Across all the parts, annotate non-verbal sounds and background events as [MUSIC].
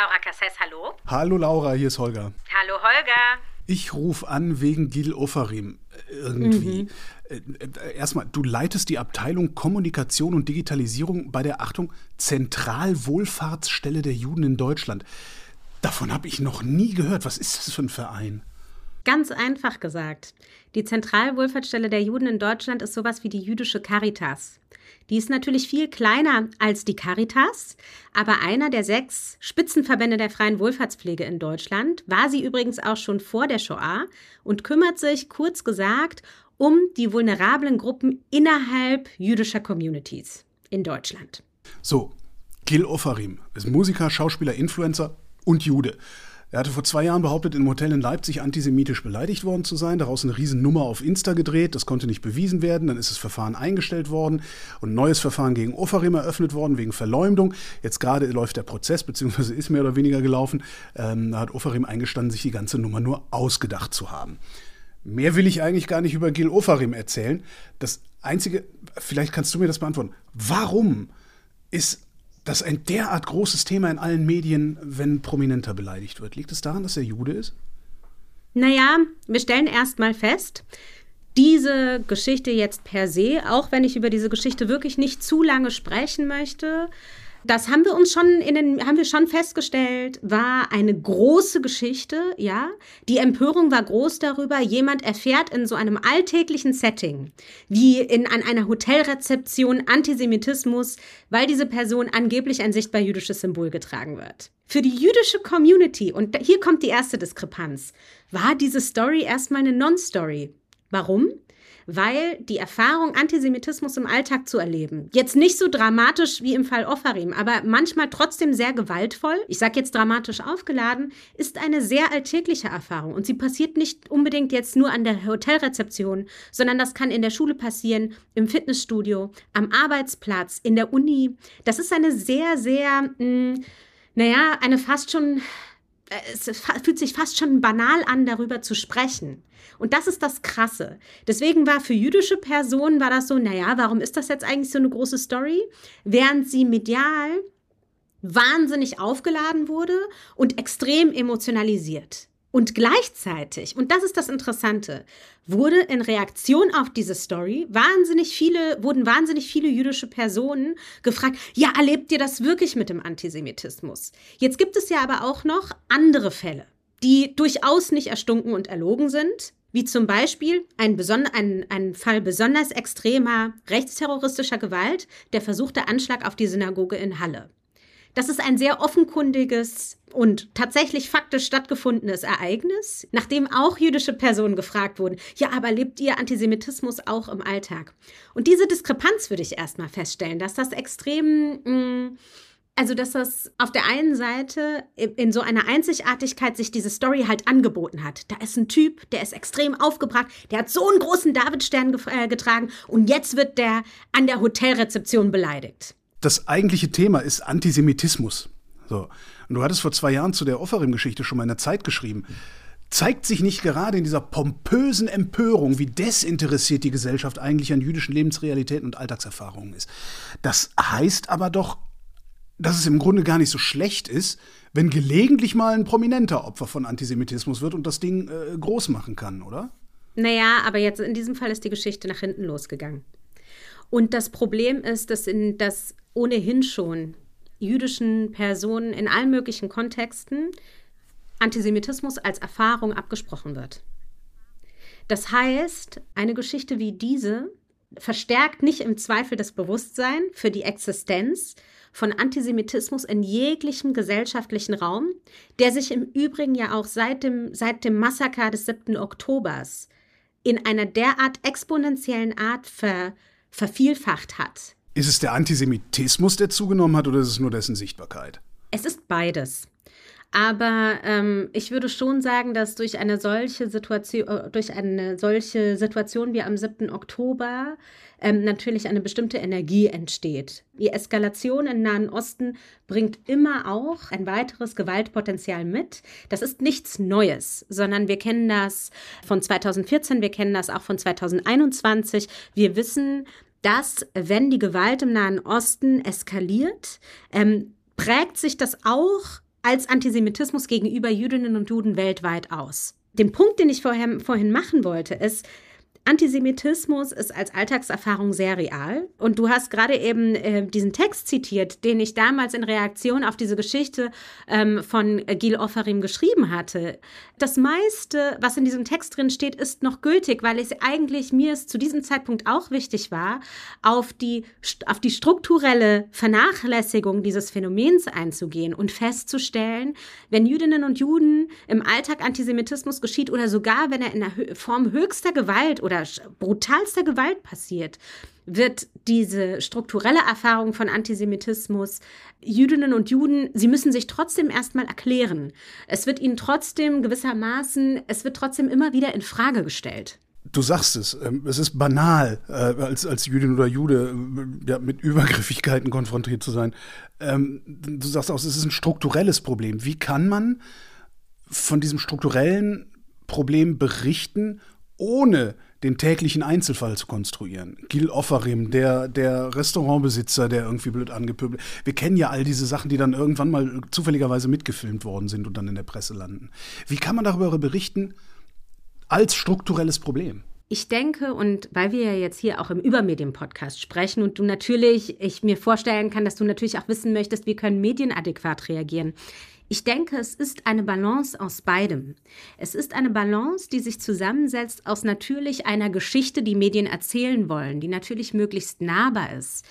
Laura Cassess, hallo. Hallo Laura, hier ist Holger. Hallo Holger. Ich rufe an wegen Gil Ofarim. Irgendwie. Mhm. Erstmal, du leitest die Abteilung Kommunikation und Digitalisierung bei der Achtung Zentralwohlfahrtsstelle der Juden in Deutschland. Davon habe ich noch nie gehört. Was ist das für ein Verein? Ganz einfach gesagt. Die Zentralwohlfahrtsstelle der Juden in Deutschland ist sowas wie die jüdische Caritas. Die ist natürlich viel kleiner als die Caritas, aber einer der sechs Spitzenverbände der freien Wohlfahrtspflege in Deutschland war sie übrigens auch schon vor der Shoah und kümmert sich, kurz gesagt, um die vulnerablen Gruppen innerhalb jüdischer Communities in Deutschland. So, Gil Ofarim ist Musiker, Schauspieler, Influencer und Jude. Er hatte vor zwei Jahren behauptet, in einem Hotel in Leipzig antisemitisch beleidigt worden zu sein, daraus eine Riesennummer auf Insta gedreht, das konnte nicht bewiesen werden, dann ist das Verfahren eingestellt worden und ein neues Verfahren gegen Ofarim eröffnet worden wegen Verleumdung. Jetzt gerade läuft der Prozess, beziehungsweise ist mehr oder weniger gelaufen. Ähm, da hat Ofarim eingestanden, sich die ganze Nummer nur ausgedacht zu haben. Mehr will ich eigentlich gar nicht über Gil Ofarim erzählen. Das Einzige, vielleicht kannst du mir das beantworten. Warum ist das ist ein derart großes Thema in allen Medien, wenn Prominenter beleidigt wird. Liegt es daran, dass er Jude ist? Naja, wir stellen erst mal fest, diese Geschichte jetzt per se, auch wenn ich über diese Geschichte wirklich nicht zu lange sprechen möchte, das haben wir uns schon in den, haben wir schon festgestellt, war eine große Geschichte, ja. Die Empörung war groß darüber. Jemand erfährt in so einem alltäglichen Setting, wie in, an einer Hotelrezeption Antisemitismus, weil diese Person angeblich ein sichtbar jüdisches Symbol getragen wird. Für die jüdische Community, und hier kommt die erste Diskrepanz, war diese Story erstmal eine Non-Story. Warum? Weil die Erfahrung, Antisemitismus im Alltag zu erleben, jetzt nicht so dramatisch wie im Fall Ofarim, aber manchmal trotzdem sehr gewaltvoll, ich sage jetzt dramatisch aufgeladen, ist eine sehr alltägliche Erfahrung. Und sie passiert nicht unbedingt jetzt nur an der Hotelrezeption, sondern das kann in der Schule passieren, im Fitnessstudio, am Arbeitsplatz, in der Uni. Das ist eine sehr, sehr, mh, hm, naja, eine fast schon es fühlt sich fast schon banal an, darüber zu sprechen. Und das ist das Krasse. Deswegen war für jüdische Personen war das so, naja, warum ist das jetzt eigentlich so eine große Story? Während sie medial wahnsinnig aufgeladen wurde und extrem emotionalisiert. Und gleichzeitig, und das ist das Interessante, wurde in Reaktion auf diese Story wahnsinnig viele, wurden wahnsinnig viele jüdische Personen gefragt, ja, erlebt ihr das wirklich mit dem Antisemitismus? Jetzt gibt es ja aber auch noch andere Fälle, die durchaus nicht erstunken und erlogen sind, wie zum Beispiel ein, ein, ein Fall besonders extremer rechtsterroristischer Gewalt, der versuchte Anschlag auf die Synagoge in Halle. Das ist ein sehr offenkundiges und tatsächlich faktisch stattgefundenes Ereignis, nachdem auch jüdische Personen gefragt wurden, ja, aber lebt ihr Antisemitismus auch im Alltag? Und diese Diskrepanz würde ich erstmal feststellen, dass das extrem, mm, also dass das auf der einen Seite in so einer Einzigartigkeit sich diese Story halt angeboten hat. Da ist ein Typ, der ist extrem aufgebracht, der hat so einen großen Davidstern äh, getragen und jetzt wird der an der Hotelrezeption beleidigt das eigentliche Thema ist Antisemitismus. So. Und du hattest vor zwei Jahren zu der Offerim-Geschichte schon mal in der Zeit geschrieben. Zeigt sich nicht gerade in dieser pompösen Empörung, wie desinteressiert die Gesellschaft eigentlich an jüdischen Lebensrealitäten und Alltagserfahrungen ist. Das heißt aber doch, dass es im Grunde gar nicht so schlecht ist, wenn gelegentlich mal ein prominenter Opfer von Antisemitismus wird und das Ding äh, groß machen kann, oder? Naja, aber jetzt in diesem Fall ist die Geschichte nach hinten losgegangen. Und das Problem ist, dass, in, dass ohnehin schon jüdischen Personen in allen möglichen Kontexten Antisemitismus als Erfahrung abgesprochen wird. Das heißt, eine Geschichte wie diese verstärkt nicht im Zweifel das Bewusstsein für die Existenz von Antisemitismus in jeglichem gesellschaftlichen Raum, der sich im Übrigen ja auch seit dem, seit dem Massaker des 7. Oktobers in einer derart exponentiellen Art ver, vervielfacht hat. Ist es der Antisemitismus, der zugenommen hat, oder ist es nur dessen Sichtbarkeit? Es ist beides. Aber ähm, ich würde schon sagen, dass durch eine solche Situation, äh, durch eine solche Situation wie am 7. Oktober ähm, natürlich eine bestimmte Energie entsteht. Die Eskalation im Nahen Osten bringt immer auch ein weiteres Gewaltpotenzial mit. Das ist nichts Neues, sondern wir kennen das von 2014, wir kennen das auch von 2021. Wir wissen, dass wenn die Gewalt im Nahen Osten eskaliert, ähm, prägt sich das auch als Antisemitismus gegenüber Jüdinnen und Juden weltweit aus. Den Punkt, den ich vorher, vorhin machen wollte, ist, Antisemitismus ist als Alltagserfahrung sehr real. Und du hast gerade eben äh, diesen Text zitiert, den ich damals in Reaktion auf diese Geschichte ähm, von Gil Offarim geschrieben hatte. Das meiste, was in diesem Text drin steht, ist noch gültig, weil es eigentlich mir es zu diesem Zeitpunkt auch wichtig war, auf die, auf die strukturelle Vernachlässigung dieses Phänomens einzugehen und festzustellen, wenn Jüdinnen und Juden im Alltag Antisemitismus geschieht oder sogar wenn er in der Form höchster Gewalt oder brutalster Gewalt passiert, wird diese strukturelle Erfahrung von Antisemitismus Jüdinnen und Juden, sie müssen sich trotzdem erstmal erklären. Es wird ihnen trotzdem gewissermaßen, es wird trotzdem immer wieder in Frage gestellt. Du sagst es, ähm, es ist banal, äh, als, als Jüdin oder Jude äh, ja, mit Übergriffigkeiten konfrontiert zu sein. Ähm, du sagst auch, es ist ein strukturelles Problem. Wie kann man von diesem strukturellen Problem berichten, ohne den täglichen Einzelfall zu konstruieren. Gil Offerim, der, der Restaurantbesitzer, der irgendwie blöd angepöbelt. Wir kennen ja all diese Sachen, die dann irgendwann mal zufälligerweise mitgefilmt worden sind und dann in der Presse landen. Wie kann man darüber berichten als strukturelles Problem? Ich denke, und weil wir ja jetzt hier auch im Übermedien-Podcast sprechen und du natürlich, ich mir vorstellen kann, dass du natürlich auch wissen möchtest, wie können Medien adäquat reagieren. Ich denke, es ist eine Balance aus beidem. Es ist eine Balance, die sich zusammensetzt aus natürlich einer Geschichte, die Medien erzählen wollen, die natürlich möglichst nahbar ist,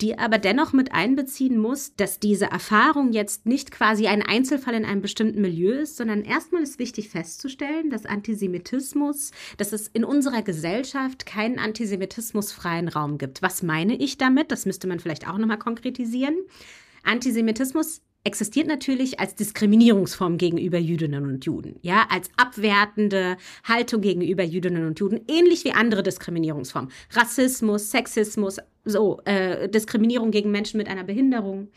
die aber dennoch mit einbeziehen muss, dass diese Erfahrung jetzt nicht quasi ein Einzelfall in einem bestimmten Milieu ist, sondern erstmal ist wichtig festzustellen, dass Antisemitismus, dass es in unserer Gesellschaft keinen antisemitismusfreien Raum gibt. Was meine ich damit? Das müsste man vielleicht auch nochmal konkretisieren. Antisemitismus existiert natürlich als Diskriminierungsform gegenüber Jüdinnen und Juden, ja, als abwertende Haltung gegenüber Jüdinnen und Juden, ähnlich wie andere Diskriminierungsformen. Rassismus, Sexismus, so, äh, Diskriminierung gegen Menschen mit einer Behinderung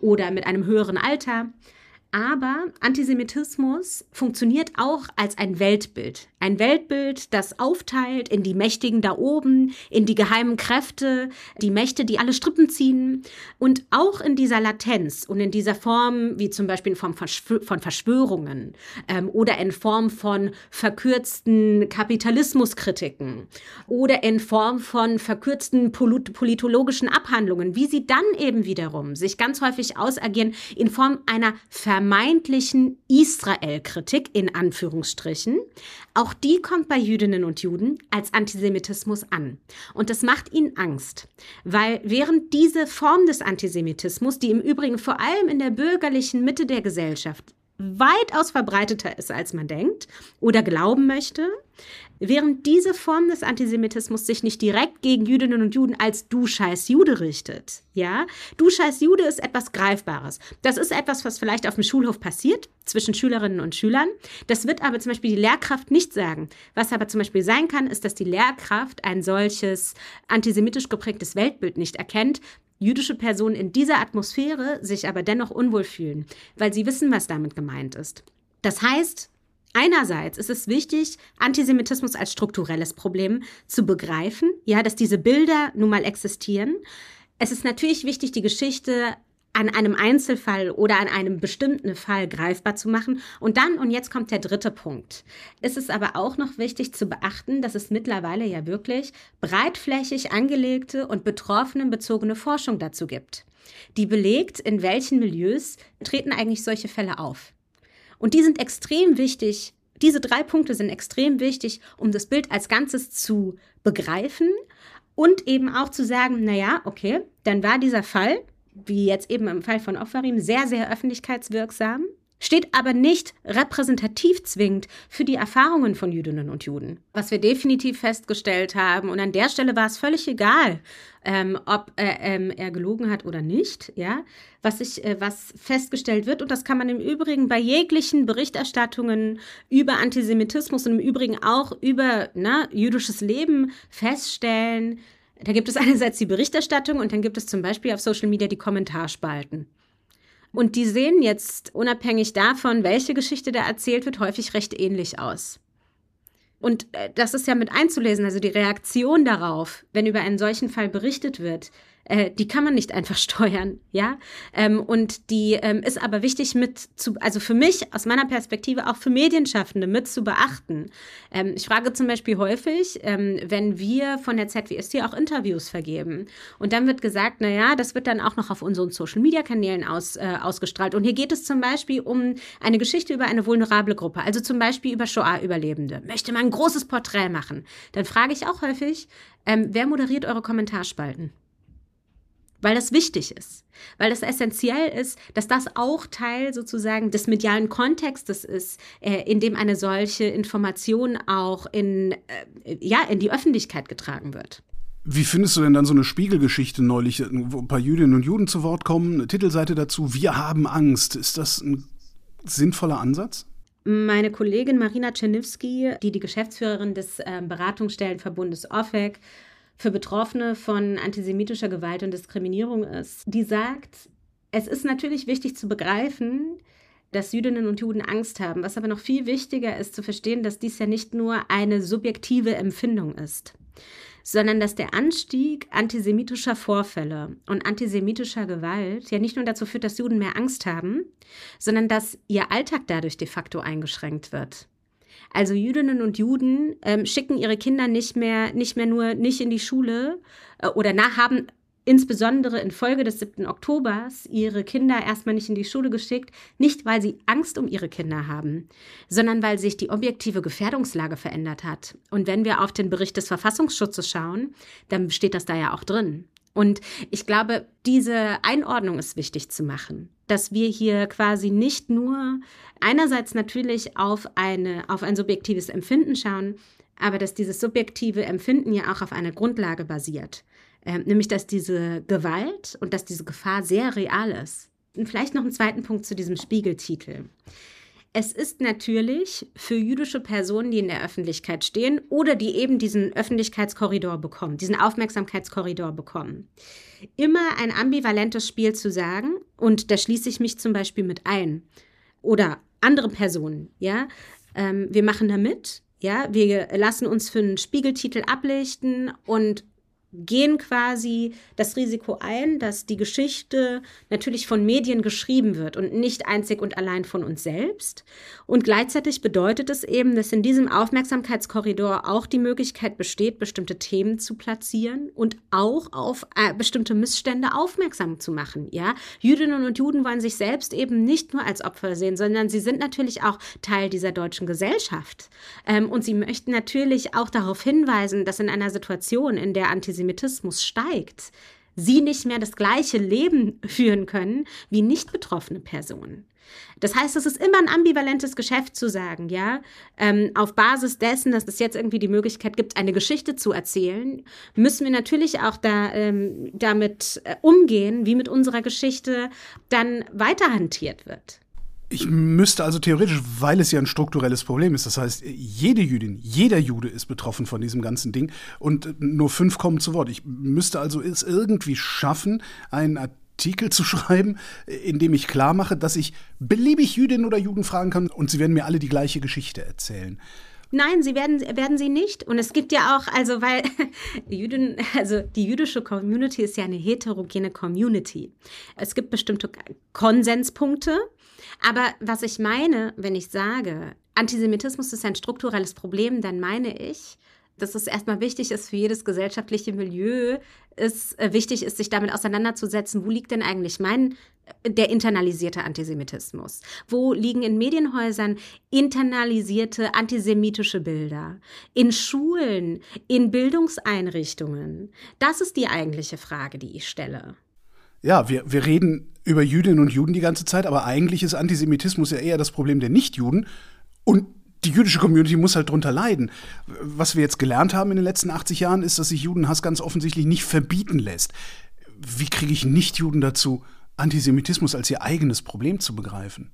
oder mit einem höheren Alter. Aber Antisemitismus funktioniert auch als ein Weltbild. Ein Weltbild, das aufteilt in die Mächtigen da oben, in die geheimen Kräfte, die Mächte, die alle Strippen ziehen. Und auch in dieser Latenz und in dieser Form, wie zum Beispiel in Form von Verschwörungen ähm, oder in Form von verkürzten Kapitalismuskritiken oder in Form von verkürzten polit politologischen Abhandlungen, wie sie dann eben wiederum sich ganz häufig ausagieren in Form einer Ver vermeintlichen Israel-Kritik in Anführungsstrichen, auch die kommt bei Jüdinnen und Juden als Antisemitismus an. Und das macht ihnen Angst, weil während diese Form des Antisemitismus, die im Übrigen vor allem in der bürgerlichen Mitte der Gesellschaft weitaus verbreiteter ist, als man denkt oder glauben möchte, Während diese Form des Antisemitismus sich nicht direkt gegen Jüdinnen und Juden als du scheiß Jude richtet, ja, du scheiß Jude ist etwas Greifbares. Das ist etwas, was vielleicht auf dem Schulhof passiert, zwischen Schülerinnen und Schülern. Das wird aber zum Beispiel die Lehrkraft nicht sagen. Was aber zum Beispiel sein kann, ist, dass die Lehrkraft ein solches antisemitisch geprägtes Weltbild nicht erkennt, jüdische Personen in dieser Atmosphäre sich aber dennoch unwohl fühlen, weil sie wissen, was damit gemeint ist. Das heißt, Einerseits ist es wichtig, Antisemitismus als strukturelles Problem zu begreifen, ja, dass diese Bilder nun mal existieren. Es ist natürlich wichtig, die Geschichte an einem Einzelfall oder an einem bestimmten Fall greifbar zu machen. Und dann, und jetzt kommt der dritte Punkt, ist es aber auch noch wichtig zu beachten, dass es mittlerweile ja wirklich breitflächig angelegte und betroffenenbezogene Forschung dazu gibt, die belegt, in welchen Milieus treten eigentlich solche Fälle auf. Und die sind extrem wichtig. Diese drei Punkte sind extrem wichtig, um das Bild als Ganzes zu begreifen und eben auch zu sagen, naja, okay, dann war dieser Fall, wie jetzt eben im Fall von Offarim, sehr, sehr öffentlichkeitswirksam steht aber nicht repräsentativ zwingend für die Erfahrungen von Jüdinnen und Juden. Was wir definitiv festgestellt haben, und an der Stelle war es völlig egal, ähm, ob äh, ähm, er gelogen hat oder nicht, ja, was, ich, äh, was festgestellt wird, und das kann man im Übrigen bei jeglichen Berichterstattungen über Antisemitismus und im Übrigen auch über na, jüdisches Leben feststellen, da gibt es einerseits die Berichterstattung und dann gibt es zum Beispiel auf Social Media die Kommentarspalten. Und die sehen jetzt, unabhängig davon, welche Geschichte da erzählt wird, häufig recht ähnlich aus. Und äh, das ist ja mit einzulesen, also die Reaktion darauf, wenn über einen solchen Fall berichtet wird, äh, die kann man nicht einfach [LAUGHS] steuern, ja. Ähm, und die ähm, ist aber wichtig mit zu, also für mich aus meiner Perspektive auch für Medienschaffende mit zu beachten. Ähm, ich frage zum Beispiel häufig, ähm, wenn wir von der ZWST auch Interviews vergeben und dann wird gesagt, na ja, das wird dann auch noch auf unseren Social Media Kanälen aus, äh, ausgestrahlt. Und hier geht es zum Beispiel um eine Geschichte über eine vulnerable Gruppe, also zum Beispiel über Shoah-Überlebende. Möchte man ein großes Porträt machen? Dann frage ich auch häufig, ähm, wer moderiert eure Kommentarspalten? Weil das wichtig ist, weil das essentiell ist, dass das auch Teil sozusagen des medialen Kontextes ist, äh, in dem eine solche Information auch in, äh, ja, in die Öffentlichkeit getragen wird. Wie findest du denn dann so eine Spiegelgeschichte neulich, wo ein paar Jüdinnen und Juden zu Wort kommen, eine Titelseite dazu, wir haben Angst. Ist das ein sinnvoller Ansatz? Meine Kollegin Marina Czerniewski, die die Geschäftsführerin des äh, Beratungsstellenverbundes OFEC für Betroffene von antisemitischer Gewalt und Diskriminierung ist, die sagt, es ist natürlich wichtig zu begreifen, dass Jüdinnen und Juden Angst haben. Was aber noch viel wichtiger ist zu verstehen, dass dies ja nicht nur eine subjektive Empfindung ist sondern dass der Anstieg antisemitischer Vorfälle und antisemitischer Gewalt ja nicht nur dazu führt, dass Juden mehr Angst haben, sondern dass ihr Alltag dadurch de facto eingeschränkt wird. Also Jüdinnen und Juden ähm, schicken ihre Kinder nicht mehr, nicht mehr nur nicht in die Schule äh, oder nach, haben insbesondere infolge des 7. Oktobers ihre Kinder erstmal nicht in die Schule geschickt, nicht weil sie Angst um ihre Kinder haben, sondern weil sich die objektive Gefährdungslage verändert hat. Und wenn wir auf den Bericht des Verfassungsschutzes schauen, dann steht das da ja auch drin. Und ich glaube, diese Einordnung ist wichtig zu machen, dass wir hier quasi nicht nur einerseits natürlich auf, eine, auf ein subjektives Empfinden schauen, aber dass dieses subjektive Empfinden ja auch auf einer Grundlage basiert. Ähm, nämlich dass diese Gewalt und dass diese Gefahr sehr real ist. Und vielleicht noch einen zweiten Punkt zu diesem Spiegeltitel. Es ist natürlich für jüdische Personen, die in der Öffentlichkeit stehen oder die eben diesen Öffentlichkeitskorridor bekommen, diesen Aufmerksamkeitskorridor bekommen, immer ein ambivalentes Spiel zu sagen, und da schließe ich mich zum Beispiel mit ein, oder andere Personen, ja, ähm, wir machen da mit, ja, wir lassen uns für einen Spiegeltitel ablichten und gehen quasi das Risiko ein, dass die Geschichte natürlich von Medien geschrieben wird und nicht einzig und allein von uns selbst. Und gleichzeitig bedeutet es eben, dass in diesem Aufmerksamkeitskorridor auch die Möglichkeit besteht, bestimmte Themen zu platzieren und auch auf äh, bestimmte Missstände aufmerksam zu machen. Ja, Jüdinnen und Juden wollen sich selbst eben nicht nur als Opfer sehen, sondern sie sind natürlich auch Teil dieser deutschen Gesellschaft. Ähm, und sie möchten natürlich auch darauf hinweisen, dass in einer Situation, in der Antisemitismus Antisemitismus steigt, sie nicht mehr das gleiche Leben [LAUGHS] führen können wie nicht betroffene Personen. Das heißt, es ist immer ein ambivalentes Geschäft zu sagen, ja, ähm, auf Basis dessen, dass es jetzt irgendwie die Möglichkeit gibt, eine Geschichte zu erzählen, müssen wir natürlich auch da ähm, damit äh, umgehen, wie mit unserer Geschichte dann weiterhantiert wird. Ich müsste also theoretisch, weil es ja ein strukturelles Problem ist, das heißt, jede Jüdin, jeder Jude ist betroffen von diesem ganzen Ding und nur fünf kommen zu Wort. Ich müsste also es irgendwie schaffen, einen Artikel zu [LAUGHS] schreiben, in dem ich klar mache, dass ich beliebig Jüdinnen oder Juden fragen kann und sie werden mir alle die gleiche Geschichte erzählen. Nein, sie werden, werden sie nicht. Und es gibt ja auch, also weil [LAUGHS] Jüden, also die jüdische Community ist ja eine heterogene Community. Es gibt bestimmte Konsenspunkte, aber was ich meine, wenn ich sage, Antisemitismus ist ein strukturelles Problem, dann meine ich, dass es erstmal wichtig ist für jedes gesellschaftliche Milieu, ist äh, wichtig ist, sich damit auseinanderzusetzen, wo liegt denn eigentlich mein äh, der internalisierte Antisemitismus? Wo liegen in Medienhäusern internalisierte antisemitische Bilder? In Schulen, in Bildungseinrichtungen? Das ist die eigentliche Frage, die ich stelle. Ja, wir, wir reden über Jüdinnen und Juden die ganze Zeit, aber eigentlich ist Antisemitismus ja eher das Problem der Nichtjuden. Und die jüdische Community muss halt drunter leiden. Was wir jetzt gelernt haben in den letzten 80 Jahren, ist, dass sich Judenhass ganz offensichtlich nicht verbieten lässt. Wie kriege ich Nichtjuden dazu, Antisemitismus als ihr eigenes Problem zu begreifen?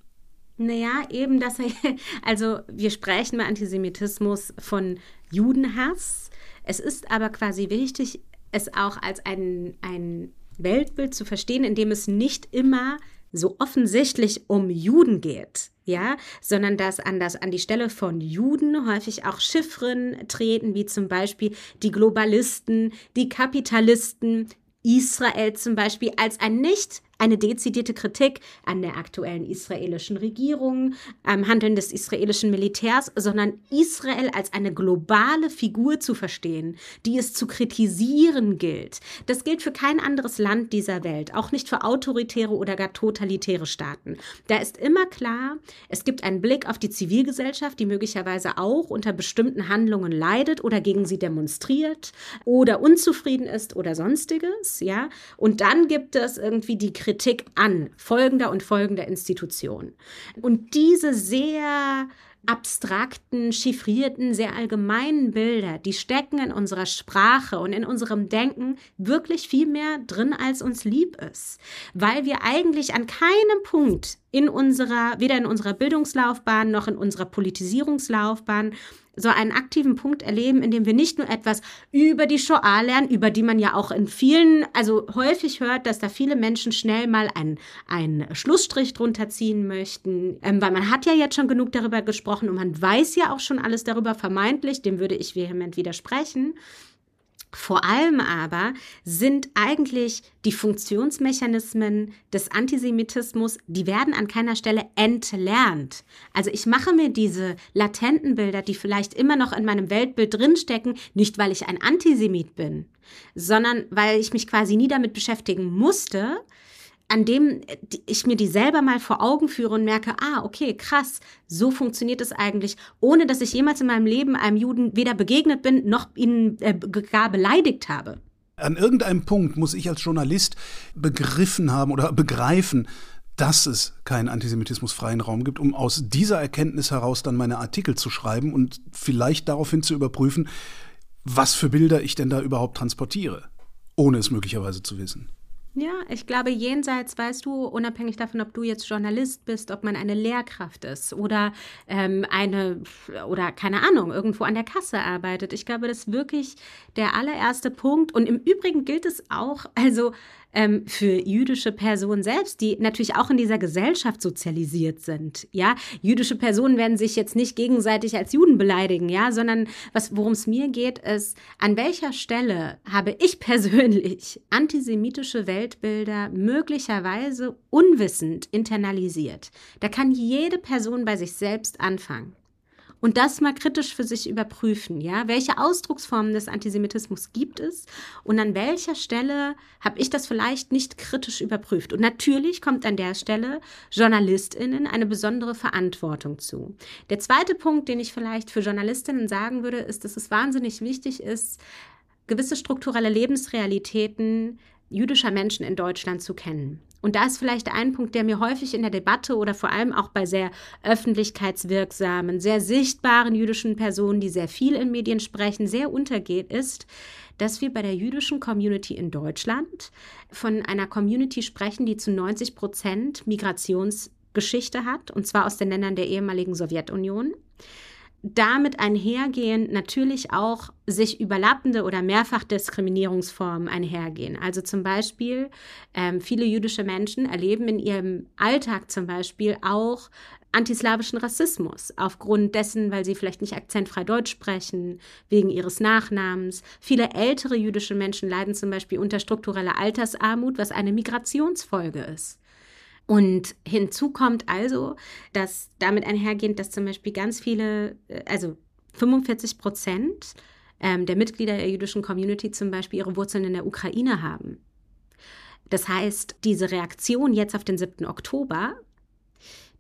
Naja, eben, dass er, [LAUGHS] also wir sprechen bei Antisemitismus von Judenhass. Es ist aber quasi wichtig, es auch als ein, ein Weltbild zu verstehen, in dem es nicht immer so offensichtlich um Juden geht, ja, sondern dass an, das, an die Stelle von Juden häufig auch Chiffren treten, wie zum Beispiel die Globalisten, die Kapitalisten, Israel zum Beispiel als ein nicht eine dezidierte Kritik an der aktuellen israelischen Regierung, am Handeln des israelischen Militärs, sondern Israel als eine globale Figur zu verstehen, die es zu kritisieren gilt. Das gilt für kein anderes Land dieser Welt, auch nicht für autoritäre oder gar totalitäre Staaten. Da ist immer klar, es gibt einen Blick auf die Zivilgesellschaft, die möglicherweise auch unter bestimmten Handlungen leidet oder gegen sie demonstriert oder unzufrieden ist oder sonstiges, ja. Und dann gibt es irgendwie die Kritik an folgender und folgender Institution. Und diese sehr abstrakten, chiffrierten, sehr allgemeinen Bilder, die stecken in unserer Sprache und in unserem Denken wirklich viel mehr drin, als uns lieb ist. Weil wir eigentlich an keinem Punkt in unserer, weder in unserer Bildungslaufbahn noch in unserer Politisierungslaufbahn so einen aktiven Punkt erleben, in dem wir nicht nur etwas über die Shoah lernen, über die man ja auch in vielen, also häufig hört, dass da viele Menschen schnell mal einen, einen Schlussstrich drunter ziehen möchten, ähm, weil man hat ja jetzt schon genug darüber gesprochen und man weiß ja auch schon alles darüber vermeintlich, dem würde ich vehement widersprechen. Vor allem aber sind eigentlich die Funktionsmechanismen des Antisemitismus, die werden an keiner Stelle entlernt. Also ich mache mir diese latenten Bilder, die vielleicht immer noch in meinem Weltbild drinstecken, nicht weil ich ein Antisemit bin, sondern weil ich mich quasi nie damit beschäftigen musste, an dem ich mir die selber mal vor Augen führe und merke, ah, okay, krass, so funktioniert es eigentlich, ohne dass ich jemals in meinem Leben einem Juden weder begegnet bin, noch ihn äh, gar beleidigt habe. An irgendeinem Punkt muss ich als Journalist begriffen haben oder begreifen, dass es keinen antisemitismusfreien Raum gibt, um aus dieser Erkenntnis heraus dann meine Artikel zu schreiben und vielleicht daraufhin zu überprüfen, was für Bilder ich denn da überhaupt transportiere, ohne es möglicherweise zu wissen. Ja, ich glaube, jenseits, weißt du, unabhängig davon, ob du jetzt Journalist bist, ob man eine Lehrkraft ist oder ähm, eine, oder keine Ahnung, irgendwo an der Kasse arbeitet. Ich glaube, das ist wirklich der allererste Punkt. Und im Übrigen gilt es auch, also ähm, für jüdische Personen selbst, die natürlich auch in dieser Gesellschaft sozialisiert sind. Ja, jüdische Personen werden sich jetzt nicht gegenseitig als Juden beleidigen, ja, sondern worum es mir geht, ist, an welcher Stelle habe ich [LAUGHS] persönlich antisemitische Weltbilder möglicherweise unwissend internalisiert. Da kann jede Person bei sich selbst anfangen und das mal kritisch für sich überprüfen, ja, welche Ausdrucksformen des Antisemitismus gibt es und an welcher Stelle habe ich das vielleicht nicht kritisch überprüft. Und natürlich kommt an der Stelle Journalistinnen eine besondere Verantwortung zu. Der zweite Punkt, den ich vielleicht für Journalistinnen sagen würde, ist, dass es wahnsinnig wichtig ist, gewisse strukturelle Lebensrealitäten jüdischer Menschen in Deutschland zu kennen. Und da ist vielleicht ein Punkt, der mir häufig in der Debatte oder vor allem auch bei sehr öffentlichkeitswirksamen, sehr sichtbaren jüdischen Personen, die sehr viel in Medien sprechen, sehr untergeht, ist, dass wir bei der jüdischen Community in Deutschland von einer Community sprechen, die zu 90 Prozent Migrationsgeschichte hat, und zwar aus den Ländern der ehemaligen Sowjetunion damit einhergehen natürlich auch sich überlappende oder Mehrfachdiskriminierungsformen einhergehen. Also zum Beispiel ähm, viele jüdische Menschen erleben in ihrem Alltag zum Beispiel auch antislawischen Rassismus aufgrund dessen, weil sie vielleicht nicht akzentfrei Deutsch sprechen, wegen ihres Nachnamens. Viele ältere jüdische Menschen leiden zum Beispiel unter struktureller Altersarmut, was eine Migrationsfolge ist. Und hinzu kommt also, dass damit einhergehend, dass zum Beispiel ganz viele, äh, also 45 Prozent ähm, der Mitglieder der jüdischen Community zum Beispiel ihre Wurzeln in der Ukraine haben. Das heißt, diese Reaktion jetzt auf den 7. Oktober,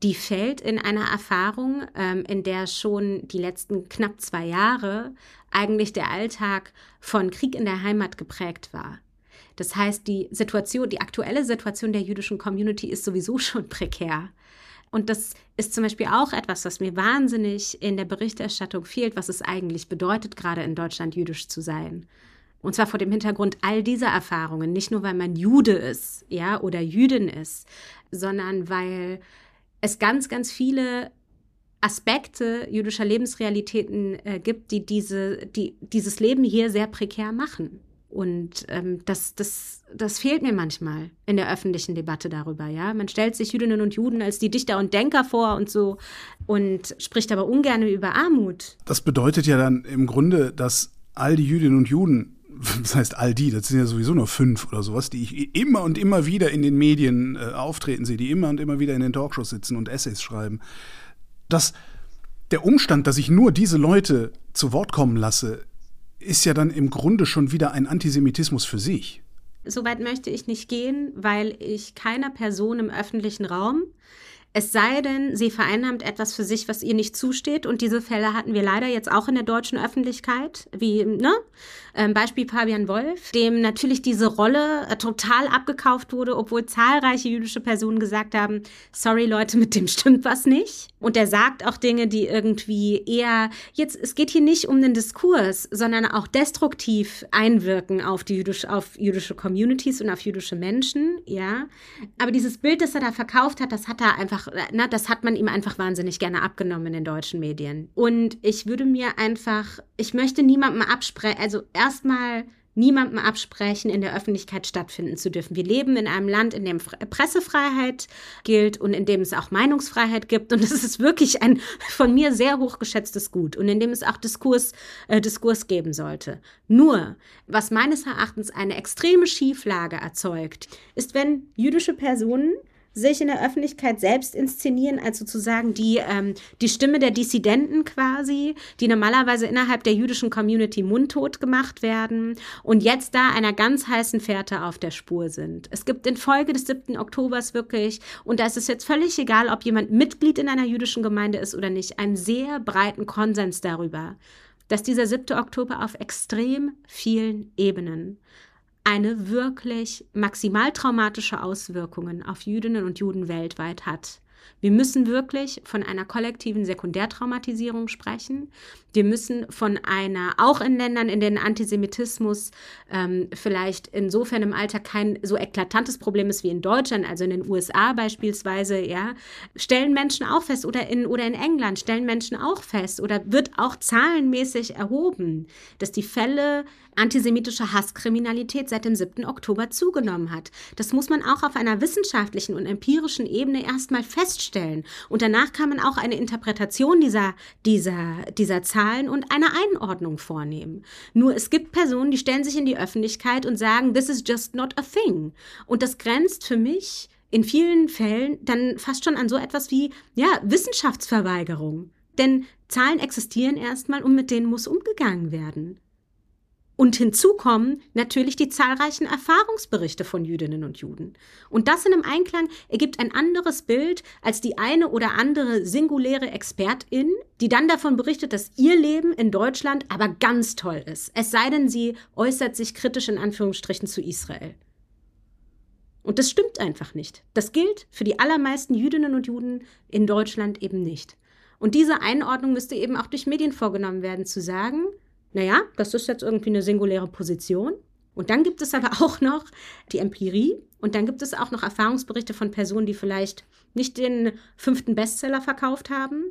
die fällt in einer Erfahrung, ähm, in der schon die letzten knapp zwei Jahre eigentlich der Alltag von Krieg in der Heimat geprägt war. Das heißt, die Situation, die aktuelle Situation der jüdischen Community ist sowieso [LAUGHS] schon prekär. Und das ist zum Beispiel auch etwas, was mir wahnsinnig in der Berichterstattung fehlt, was es eigentlich bedeutet, gerade in Deutschland jüdisch zu sein. Und zwar vor dem Hintergrund all dieser Erfahrungen, nicht nur weil man Jude ist, ja, oder Jüdin ist, sondern weil es ganz, ganz viele Aspekte jüdischer Lebensrealitäten äh, gibt, die, diese, die dieses Leben hier sehr prekär machen. Und ähm, das, das, das fehlt mir manchmal in der öffentlichen Debatte darüber. Ja? Man stellt sich Jüdinnen und Juden als die Dichter und Denker vor und so und spricht aber ungern über Armut. Das bedeutet ja dann im Grunde, dass all die Jüdinnen und Juden [LAUGHS] das heißt all die, das sind ja sowieso nur fünf oder sowas, die ich immer und immer wieder in den Medien äh, auftreten sehe, die immer und immer wieder in den Talkshows sitzen und Essays schreiben, dass der Umstand, dass ich nur diese Leute zu Wort kommen lasse, ist ja dann im Grunde schon wieder ein Antisemitismus für sich. Soweit möchte ich nicht gehen, weil ich keiner Person im öffentlichen Raum es sei denn, sie vereinnahmt etwas für sich, was ihr nicht zusteht. Und diese Fälle hatten wir leider jetzt auch in der deutschen Öffentlichkeit, wie, ne? Ähm, Beispiel Fabian Wolf, dem natürlich diese Rolle äh, total abgekauft wurde, obwohl zahlreiche jüdische Personen gesagt haben, sorry Leute, mit dem stimmt was nicht. Und er sagt auch Dinge, die irgendwie eher, jetzt, es geht hier nicht um den Diskurs, sondern auch destruktiv einwirken auf die jüdisch, auf jüdische Communities und auf jüdische Menschen, ja. Aber dieses Bild, das er da verkauft hat, das hat er einfach, na, das hat man ihm einfach wahnsinnig gerne abgenommen in den deutschen Medien. Und ich würde mir einfach, ich möchte niemandem absprechen, also erstmal niemandem absprechen, in der Öffentlichkeit stattfinden zu dürfen. Wir leben in einem Land, in dem Pressefreiheit gilt und in dem es auch Meinungsfreiheit gibt. Und [LAUGHS] es ist wirklich ein von mir sehr hochgeschätztes Gut und in dem es auch Diskurs, äh, Diskurs geben sollte. Nur, was meines Erachtens eine extreme Schieflage erzeugt, ist, wenn jüdische Personen sich in der Öffentlichkeit selbst inszenieren, als sozusagen die, ähm, die Stimme der Dissidenten quasi, die normalerweise innerhalb der jüdischen Community mundtot gemacht werden und jetzt da einer ganz heißen Fährte auf der Spur sind. Es gibt in Folge des 7. Oktobers wirklich, und da ist es jetzt völlig egal, ob jemand Mitglied in einer jüdischen Gemeinde ist oder nicht, einen sehr breiten Konsens darüber, dass dieser 7. Oktober auf extrem vielen Ebenen eine wirklich maximal traumatische Auswirkungen auf Jüdinnen und Juden weltweit hat. Wir müssen wirklich von einer kollektiven Sekundärtraumatisierung sprechen. Wir müssen von einer, auch in Ländern, in denen Antisemitismus ähm, vielleicht insofern im Alltag kein so eklatantes Problem ist wie in Deutschland, also in den USA beispielsweise, ja, stellen Menschen auch fest oder in, oder in England stellen Menschen auch fest oder wird auch zahlenmäßig erhoben, dass die Fälle antisemitischer Hasskriminalität seit dem 7. Oktober zugenommen hat. Das muss man auch auf einer wissenschaftlichen und empirischen Ebene erstmal feststellen. Und danach kann man auch eine Interpretation dieser, dieser, dieser Zahlen Zahlen und eine Einordnung vornehmen. Nur es gibt Personen, die stellen sich in die Öffentlichkeit und sagen, this is just not a thing. Und das grenzt für mich in vielen Fällen dann fast schon an so etwas wie, ja, Wissenschaftsverweigerung. Denn Zahlen existieren erstmal und mit denen muss umgegangen werden. Und hinzu kommen natürlich die zahlreichen Erfahrungsberichte von Jüdinnen und Juden. Und das in einem Einklang ergibt ein anderes Bild als die eine oder andere singuläre Expertin, die dann davon berichtet, dass ihr Leben in Deutschland aber ganz toll ist. Es sei denn, sie äußert sich kritisch in Anführungsstrichen zu Israel. Und das stimmt einfach nicht. Das gilt für die allermeisten Jüdinnen und Juden in Deutschland eben nicht. Und diese Einordnung müsste eben auch durch Medien vorgenommen werden, zu sagen, naja, das ist jetzt irgendwie eine singuläre Position. Und dann gibt es aber [LAUGHS] auch noch die Empirie und dann gibt es auch noch Erfahrungsberichte von Personen, die vielleicht nicht den fünften Bestseller verkauft haben,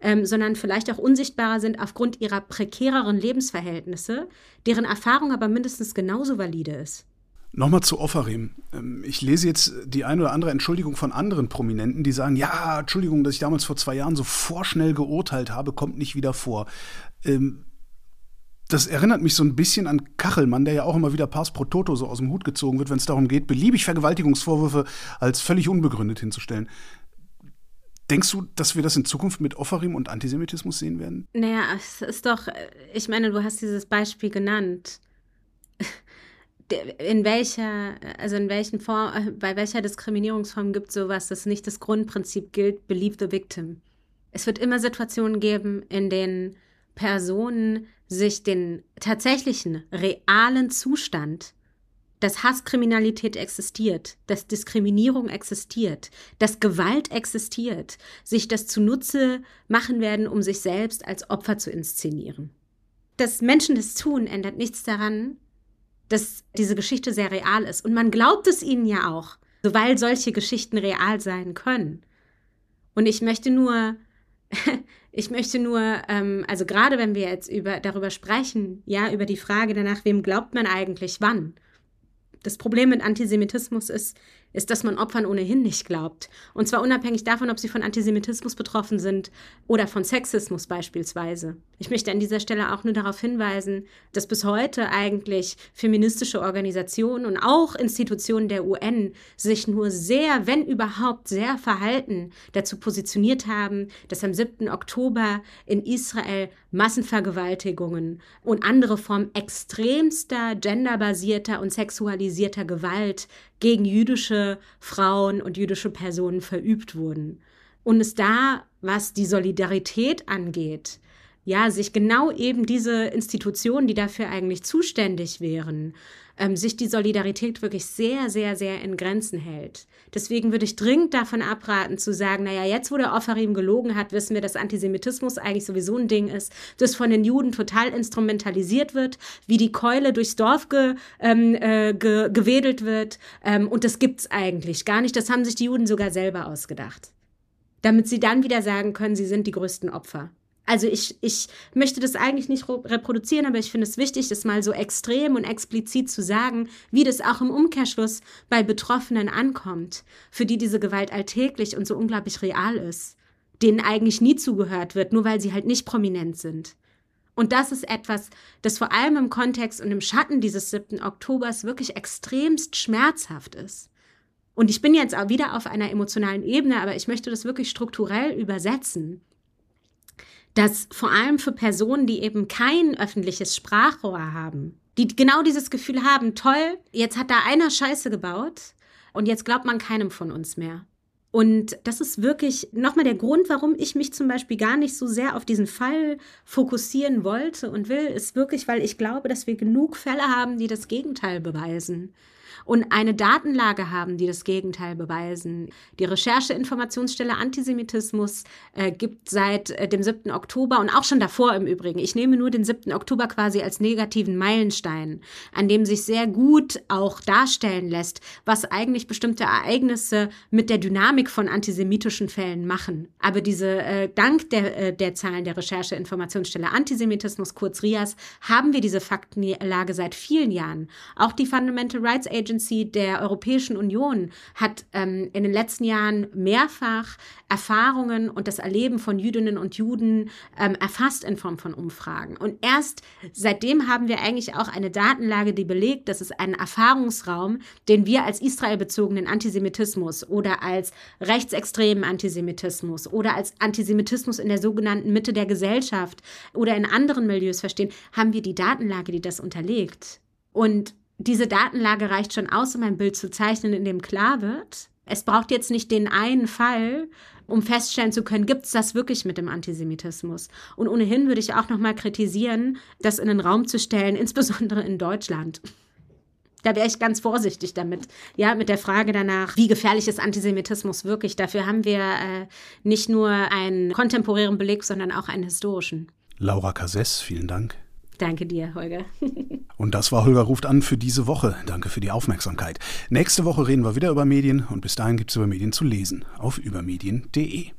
ähm, sondern vielleicht auch unsichtbarer sind aufgrund ihrer prekäreren Lebensverhältnisse, deren Erfahrung aber mindestens genauso valide ist. Nochmal zu Offerim. Ähm, ich lese jetzt die eine oder andere Entschuldigung von anderen Prominenten, die sagen, ja, Entschuldigung, dass ich damals vor zwei Jahren so vorschnell geurteilt habe, kommt nicht wieder vor. Ähm, das erinnert mich so ein bisschen an Kachelmann, der ja auch immer wieder Pars pro Toto so aus dem Hut gezogen wird, wenn es darum geht, beliebig Vergewaltigungsvorwürfe als völlig unbegründet hinzustellen. Denkst du, dass wir das in Zukunft mit Offerim und Antisemitismus sehen werden? Naja, es ist doch, ich meine, du hast dieses Beispiel genannt. In welcher, also in welchen Form, bei welcher Diskriminierungsform gibt es sowas, dass nicht das Grundprinzip gilt, believe the victim? Es wird immer Situationen geben, in denen Personen sich den tatsächlichen, realen Zustand, dass Hasskriminalität existiert, dass Diskriminierung existiert, dass Gewalt existiert, sich das zunutze machen werden, um sich selbst als Opfer zu inszenieren. Dass Menschen das tun, ändert nichts daran, dass diese Geschichte sehr real ist. Und man glaubt es ihnen ja auch, weil solche Geschichten real sein können. Und ich möchte nur [LAUGHS] Ich möchte nur, ähm, also gerade wenn wir jetzt über, darüber sprechen, ja, über die Frage danach, wem glaubt man eigentlich wann? Das Problem mit Antisemitismus ist, ist, dass man Opfern ohnehin nicht glaubt. Und zwar unabhängig davon, ob sie von Antisemitismus betroffen sind oder von Sexismus beispielsweise. Ich möchte an dieser Stelle auch nur darauf hinweisen, dass bis heute eigentlich feministische Organisationen und auch Institutionen der UN sich nur sehr, wenn überhaupt, sehr verhalten dazu positioniert haben, dass am 7. Oktober in Israel Massenvergewaltigungen und andere Formen extremster genderbasierter und sexualisierter Gewalt gegen jüdische Frauen und jüdische Personen verübt wurden. Und es da, was die Solidarität angeht, ja, sich genau eben diese Institutionen, die dafür eigentlich zuständig wären, ähm, sich die Solidarität wirklich sehr, sehr, sehr in Grenzen hält. Deswegen würde ich dringend davon abraten zu sagen, naja, jetzt wo der Offerim gelogen hat, wissen wir, dass Antisemitismus eigentlich sowieso ein Ding ist, das von den Juden total instrumentalisiert wird, wie die Keule durchs Dorf ge, ähm, äh, ge, gewedelt wird. Ähm, und das gibt's eigentlich gar nicht. Das haben sich die Juden sogar selber ausgedacht. Damit sie dann wieder sagen können, sie sind die größten Opfer. Also ich, ich möchte das eigentlich nicht reproduzieren, aber ich finde es wichtig, das mal so extrem und explizit zu sagen, wie das auch im Umkehrschluss bei Betroffenen ankommt, für die diese Gewalt alltäglich und so unglaublich real ist, denen eigentlich nie zugehört wird, nur weil sie halt nicht prominent sind. Und das ist etwas, das vor allem im Kontext und im Schatten dieses 7. Oktobers wirklich extremst schmerzhaft ist. Und ich bin jetzt auch wieder auf einer emotionalen Ebene, aber ich möchte das wirklich strukturell übersetzen dass vor allem für Personen, die eben kein öffentliches Sprachrohr haben, die genau dieses Gefühl haben, toll, jetzt hat da einer Scheiße gebaut und jetzt glaubt man keinem von uns mehr. Und das ist wirklich nochmal der Grund, warum ich mich zum Beispiel gar nicht so sehr auf diesen Fall fokussieren wollte und will, ist wirklich, weil ich glaube, dass wir genug Fälle haben, die das Gegenteil beweisen und eine Datenlage haben, die das Gegenteil beweisen. Die Rechercheinformationsstelle Antisemitismus äh, gibt seit äh, dem 7. Oktober und auch schon davor im Übrigen. Ich nehme nur den 7. Oktober quasi als negativen Meilenstein, an dem sich sehr gut auch darstellen lässt, was eigentlich bestimmte Ereignisse mit der Dynamik von antisemitischen Fällen machen. Aber diese äh, dank der, äh, der Zahlen der Rechercheinformationsstelle Antisemitismus, kurz RIAS, haben wir diese Faktenlage seit vielen Jahren. Auch die Fundamental Rights Agency Agency der Europäischen Union hat ähm, in den letzten Jahren mehrfach Erfahrungen und das Erleben von Jüdinnen und Juden ähm, erfasst in Form von Umfragen. Und erst seitdem haben wir eigentlich auch eine Datenlage, die belegt, dass es einen Erfahrungsraum, den wir als israelbezogenen Antisemitismus oder als rechtsextremen Antisemitismus oder als Antisemitismus in der sogenannten Mitte der Gesellschaft oder in anderen Milieus verstehen, haben wir die Datenlage, die das unterlegt. Und diese Datenlage reicht schon aus, um ein Bild zu zeichnen, in dem klar wird, es braucht jetzt nicht den einen Fall, um feststellen zu können, gibt es das wirklich mit dem Antisemitismus? Und ohnehin würde ich auch noch mal kritisieren, das in den Raum zu stellen, [LAUGHS] insbesondere in Deutschland. Da wäre ich ganz vorsichtig damit, ja, mit der Frage danach, wie gefährlich ist Antisemitismus wirklich? Dafür haben wir äh, nicht nur einen kontemporären Beleg, sondern auch einen historischen. Laura Cassess, vielen Dank. Danke dir, Holger. [LAUGHS] und das war Holger ruft an für diese Woche. Danke für die Aufmerksamkeit. Nächste Woche reden wir wieder über Medien und bis dahin gibt es über Medien zu lesen auf übermedien.de.